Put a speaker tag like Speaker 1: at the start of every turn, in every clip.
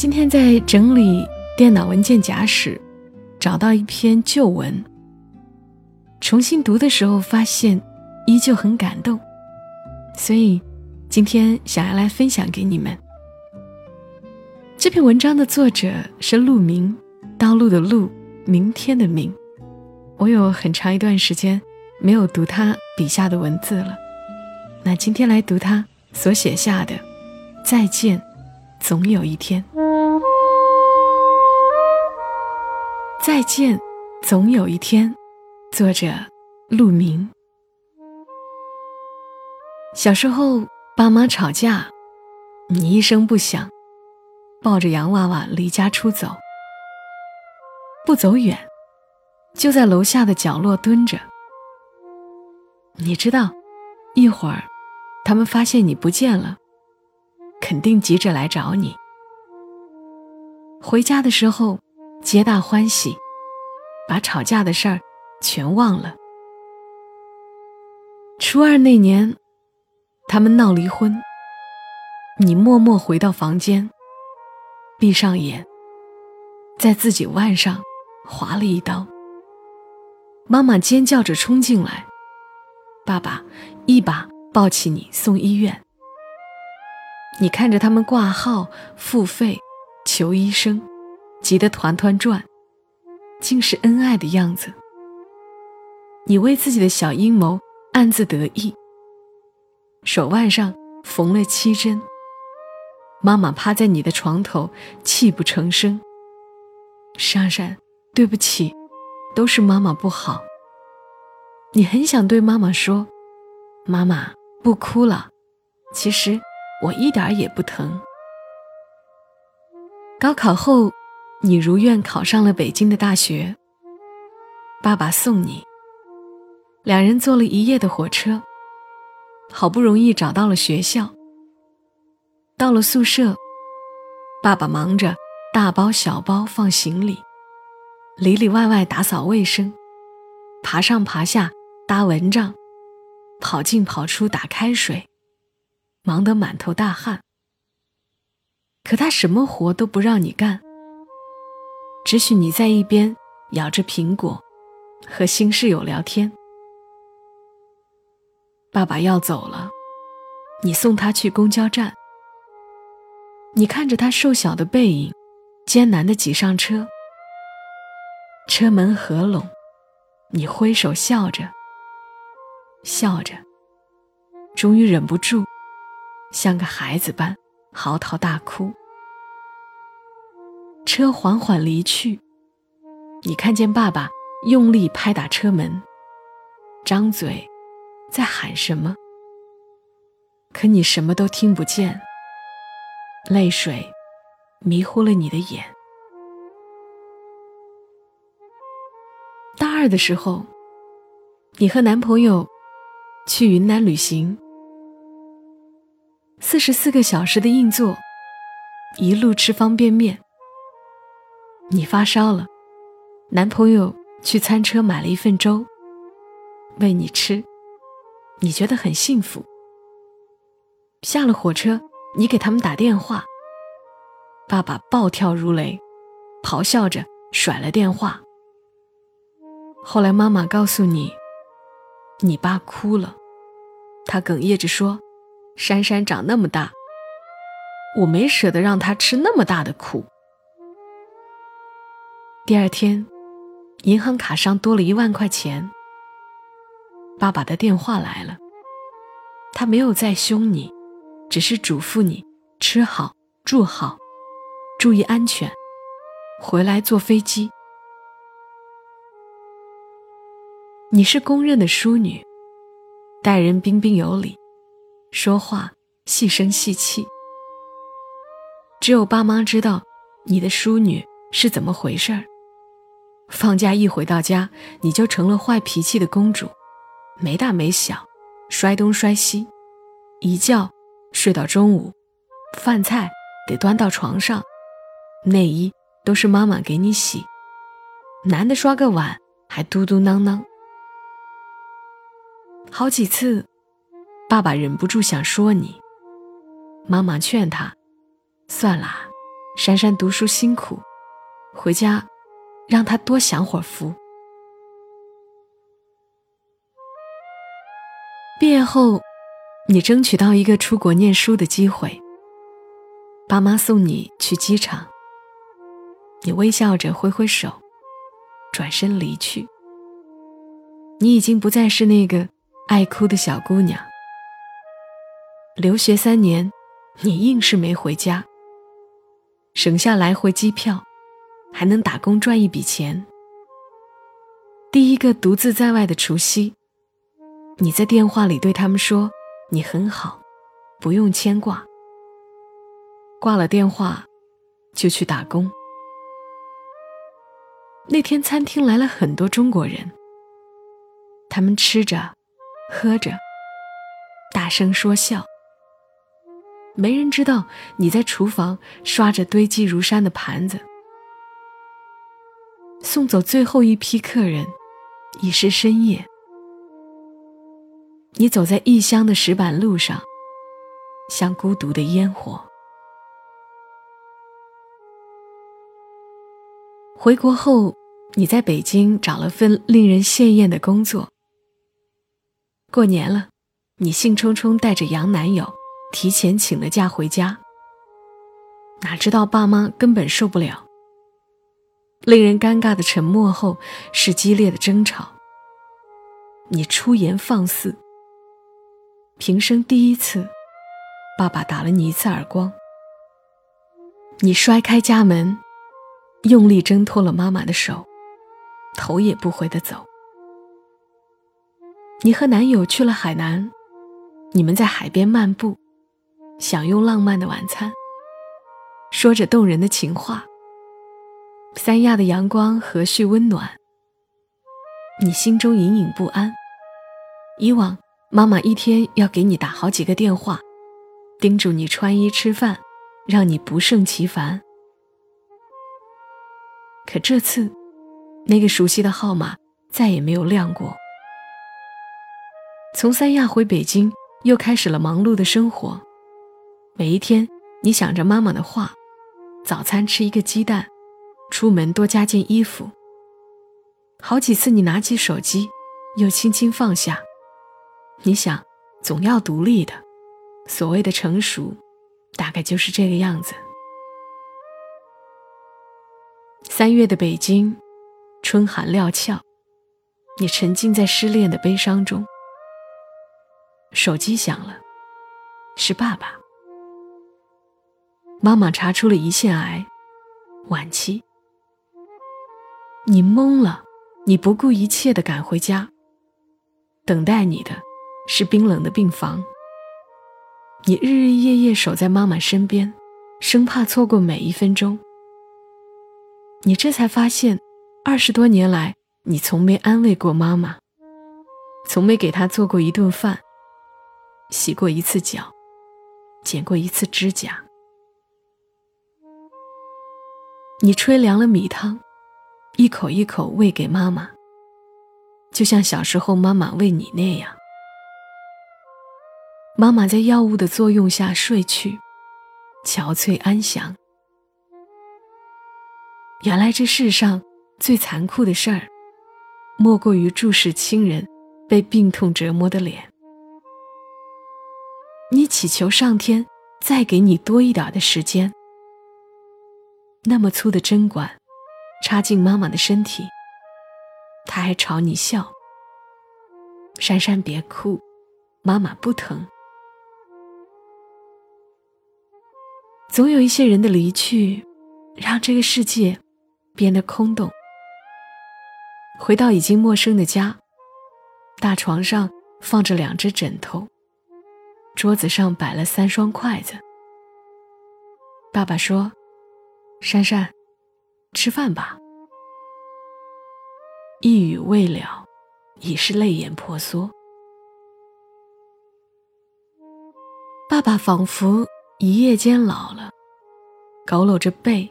Speaker 1: 今天在整理电脑文件夹时，找到一篇旧文。重新读的时候，发现依旧很感动，所以今天想要来分享给你们。这篇文章的作者是陆明，道路的路，明天的明。我有很长一段时间没有读他笔下的文字了，那今天来读他所写下的《再见，总有一天》。再见，总有一天。作者：陆明。小时候，爸妈吵架，你一声不响，抱着洋娃娃离家出走，不走远，就在楼下的角落蹲着。你知道，一会儿，他们发现你不见了，肯定急着来找你。回家的时候。皆大欢喜，把吵架的事儿全忘了。初二那年，他们闹离婚，你默默回到房间，闭上眼，在自己腕上划了一刀。妈妈尖叫着冲进来，爸爸一把抱起你送医院。你看着他们挂号、付费、求医生。急得团团转，竟是恩爱的样子。你为自己的小阴谋暗自得意。手腕上缝了七针。妈妈趴在你的床头，泣不成声。珊珊，对不起，都是妈妈不好。你很想对妈妈说：“妈妈，不哭了。”其实我一点也不疼。高考后。你如愿考上了北京的大学。爸爸送你，两人坐了一夜的火车，好不容易找到了学校。到了宿舍，爸爸忙着大包小包放行李，里里外外打扫卫生，爬上爬下搭蚊帐，跑进跑出打开水，忙得满头大汗。可他什么活都不让你干。只许你在一边咬着苹果，和新室友聊天。爸爸要走了，你送他去公交站。你看着他瘦小的背影，艰难地挤上车。车门合拢，你挥手笑着，笑着，终于忍不住，像个孩子般嚎啕大哭。车缓缓离去，你看见爸爸用力拍打车门，张嘴在喊什么，可你什么都听不见。泪水迷糊了你的眼。大二的时候，你和男朋友去云南旅行，四十四个小时的硬座，一路吃方便面。你发烧了，男朋友去餐车买了一份粥，喂你吃，你觉得很幸福。下了火车，你给他们打电话，爸爸暴跳如雷，咆哮着甩了电话。后来妈妈告诉你，你爸哭了，他哽咽着说：“珊珊长那么大，我没舍得让他吃那么大的苦。第二天，银行卡上多了一万块钱。爸爸的电话来了，他没有再凶你，只是嘱咐你吃好、住好，注意安全，回来坐飞机。你是公认的淑女，待人彬彬有礼，说话细声细气。只有爸妈知道你的淑女是怎么回事儿。放假一回到家，你就成了坏脾气的公主。没大没小，摔东摔西，一觉睡到中午，饭菜得端到床上，内衣都是妈妈给你洗，男的刷个碗还嘟嘟囔囔。好几次，爸爸忍不住想说你，妈妈劝他，算啦，珊珊读书辛苦，回家让他多享会儿福。毕业后，你争取到一个出国念书的机会。爸妈送你去机场，你微笑着挥挥手，转身离去。你已经不再是那个爱哭的小姑娘。留学三年，你硬是没回家，省下来回机票，还能打工赚一笔钱。第一个独自在外的除夕。你在电话里对他们说：“你很好，不用牵挂。”挂了电话，就去打工。那天餐厅来了很多中国人，他们吃着、喝着，大声说笑。没人知道你在厨房刷着堆积如山的盘子。送走最后一批客人，已是深夜。你走在异乡的石板路上，像孤独的烟火。回国后，你在北京找了份令人羡艳的工作。过年了，你兴冲冲带着洋男友，提前请了假回家。哪知道爸妈根本受不了。令人尴尬的沉默后，是激烈的争吵。你出言放肆。平生第一次，爸爸打了你一次耳光。你摔开家门，用力挣脱了妈妈的手，头也不回的走。你和男友去了海南，你们在海边漫步，享用浪漫的晚餐，说着动人的情话。三亚的阳光和煦温暖，你心中隐隐不安。以往。妈妈一天要给你打好几个电话，叮嘱你穿衣吃饭，让你不胜其烦。可这次，那个熟悉的号码再也没有亮过。从三亚回北京，又开始了忙碌的生活。每一天，你想着妈妈的话：早餐吃一个鸡蛋，出门多加件衣服。好几次，你拿起手机，又轻轻放下。你想，总要独立的。所谓的成熟，大概就是这个样子。三月的北京，春寒料峭，你沉浸在失恋的悲伤中。手机响了，是爸爸。妈妈查出了胰腺癌，晚期。你懵了，你不顾一切的赶回家，等待你的。是冰冷的病房。你日日夜夜守在妈妈身边，生怕错过每一分钟。你这才发现，二十多年来，你从没安慰过妈妈，从没给她做过一顿饭，洗过一次脚，剪过一次指甲。你吹凉了米汤，一口一口喂给妈妈，就像小时候妈妈喂你那样。妈妈在药物的作用下睡去，憔悴安详。原来这世上最残酷的事儿，莫过于注视亲人被病痛折磨的脸。你祈求上天再给你多一点的时间。那么粗的针管插进妈妈的身体，她还朝你笑。珊珊别哭，妈妈不疼。总有一些人的离去，让这个世界变得空洞。回到已经陌生的家，大床上放着两只枕头，桌子上摆了三双筷子。爸爸说：“珊珊，吃饭吧。”一语未了，已是泪眼婆娑。爸爸仿佛……一夜间老了，佝偻着背，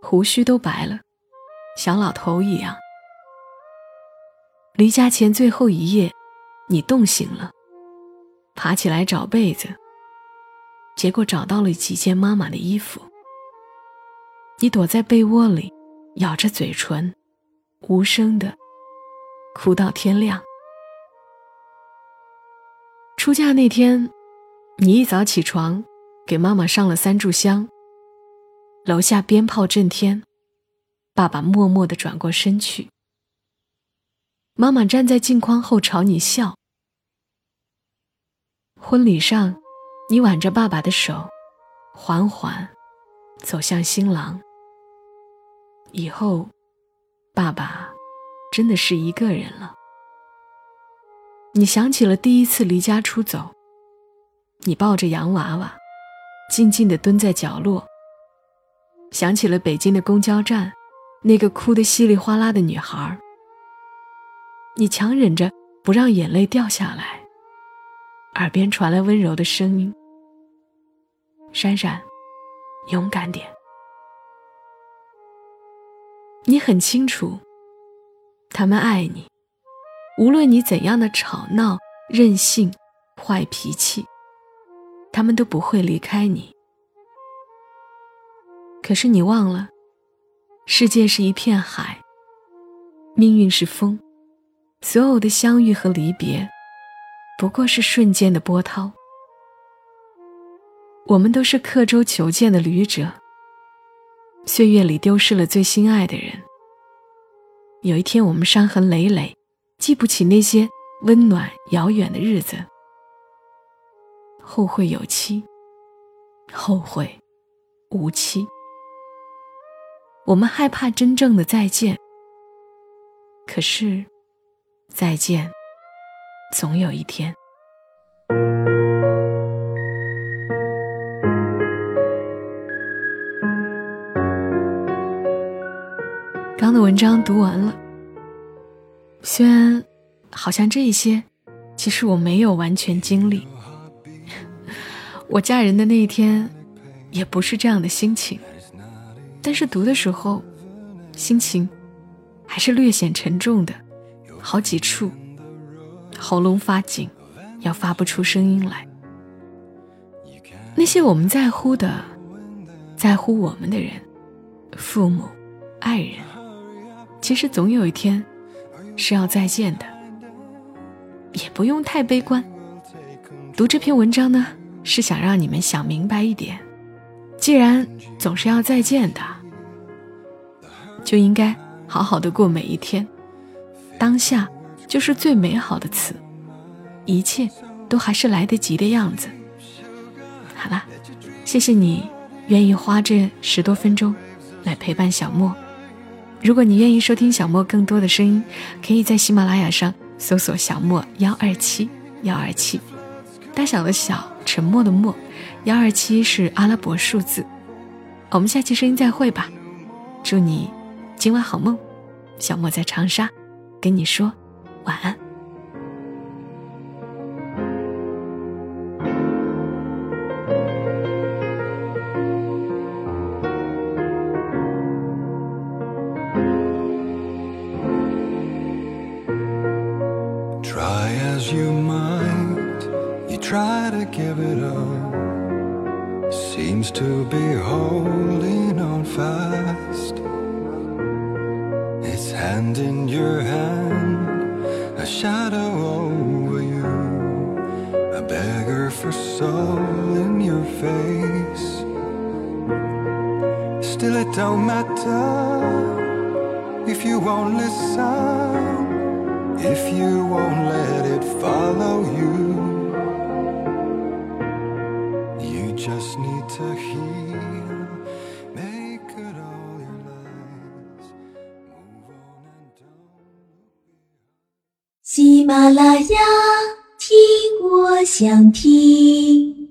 Speaker 1: 胡须都白了，像老头一样。离家前最后一夜，你冻醒了，爬起来找被子，结果找到了几件妈妈的衣服。你躲在被窝里，咬着嘴唇，无声的哭到天亮。出嫁那天，你一早起床。给妈妈上了三炷香。楼下鞭炮震天，爸爸默默的转过身去。妈妈站在镜框后朝你笑。婚礼上，你挽着爸爸的手，缓缓走向新郎。以后，爸爸真的是一个人了。你想起了第一次离家出走，你抱着洋娃娃。静静地蹲在角落，想起了北京的公交站，那个哭得稀里哗啦的女孩。你强忍着不让眼泪掉下来，耳边传来温柔的声音：“珊珊，勇敢点。”你很清楚，他们爱你，无论你怎样的吵闹、任性、坏脾气。他们都不会离开你，可是你忘了，世界是一片海，命运是风，所有的相遇和离别，不过是瞬间的波涛。我们都是刻舟求剑的旅者，岁月里丢失了最心爱的人。有一天，我们伤痕累累，记不起那些温暖遥远的日子。后会有期，后会无期。我们害怕真正的再见，可是再见总有一天。刚的文章读完了，虽然好像这一些，其实我没有完全经历。我嫁人的那一天，也不是这样的心情，但是读的时候，心情还是略显沉重的，好几处喉咙发紧，要发不出声音来。那些我们在乎的，在乎我们的人，父母、爱人，其实总有一天是要再见的，也不用太悲观。读这篇文章呢。是想让你们想明白一点，既然总是要再见的，就应该好好的过每一天。当下就是最美好的词，一切都还是来得及的样子。好了，谢谢你愿意花这十多分钟来陪伴小莫。如果你愿意收听小莫更多的声音，可以在喜马拉雅上搜索“小莫幺二七幺二七”，大小的小。沉默的默，幺二七是阿拉伯数字。我们下期声音再会吧，祝你今晚好梦。小莫在长沙，跟你说晚安。
Speaker 2: gotta give it. Seems to be holding on fast. It's hand in your hand, a shadow over you, a beggar for soul in your face. Still, it don't matter if you won't listen, if you won't let it follow you.
Speaker 3: 喜马拉雅听我想听。